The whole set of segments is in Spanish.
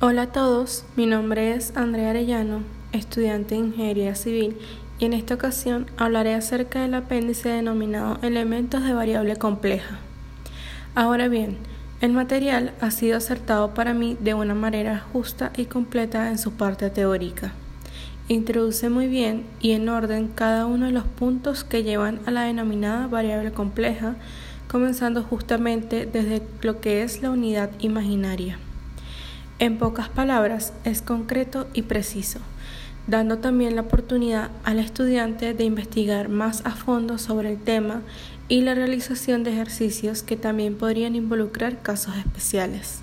Hola a todos, mi nombre es Andrea Arellano, estudiante de Ingeniería Civil, y en esta ocasión hablaré acerca del apéndice denominado elementos de variable compleja. Ahora bien, el material ha sido acertado para mí de una manera justa y completa en su parte teórica. Introduce muy bien y en orden cada uno de los puntos que llevan a la denominada variable compleja, comenzando justamente desde lo que es la unidad imaginaria. En pocas palabras, es concreto y preciso, dando también la oportunidad al estudiante de investigar más a fondo sobre el tema y la realización de ejercicios que también podrían involucrar casos especiales.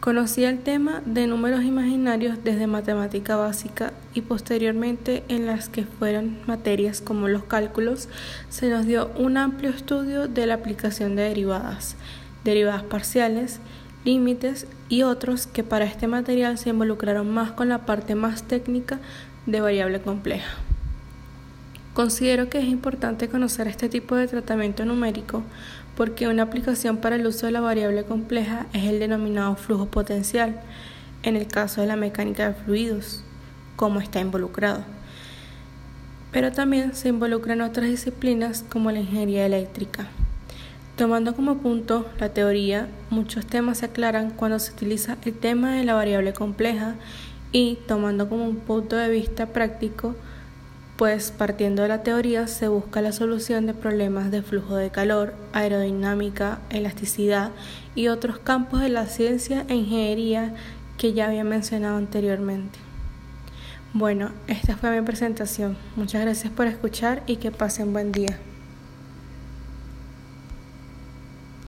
Conocí el tema de números imaginarios desde matemática básica y posteriormente en las que fueron materias como los cálculos se nos dio un amplio estudio de la aplicación de derivadas, derivadas parciales, límites y otros que para este material se involucraron más con la parte más técnica de variable compleja. Considero que es importante conocer este tipo de tratamiento numérico porque una aplicación para el uso de la variable compleja es el denominado flujo potencial, en el caso de la mecánica de fluidos, como está involucrado. Pero también se involucran otras disciplinas como la ingeniería eléctrica. Tomando como punto la teoría, muchos temas se aclaran cuando se utiliza el tema de la variable compleja y tomando como un punto de vista práctico, pues partiendo de la teoría se busca la solución de problemas de flujo de calor, aerodinámica, elasticidad y otros campos de la ciencia e ingeniería que ya había mencionado anteriormente. Bueno, esta fue mi presentación. Muchas gracias por escuchar y que pasen buen día.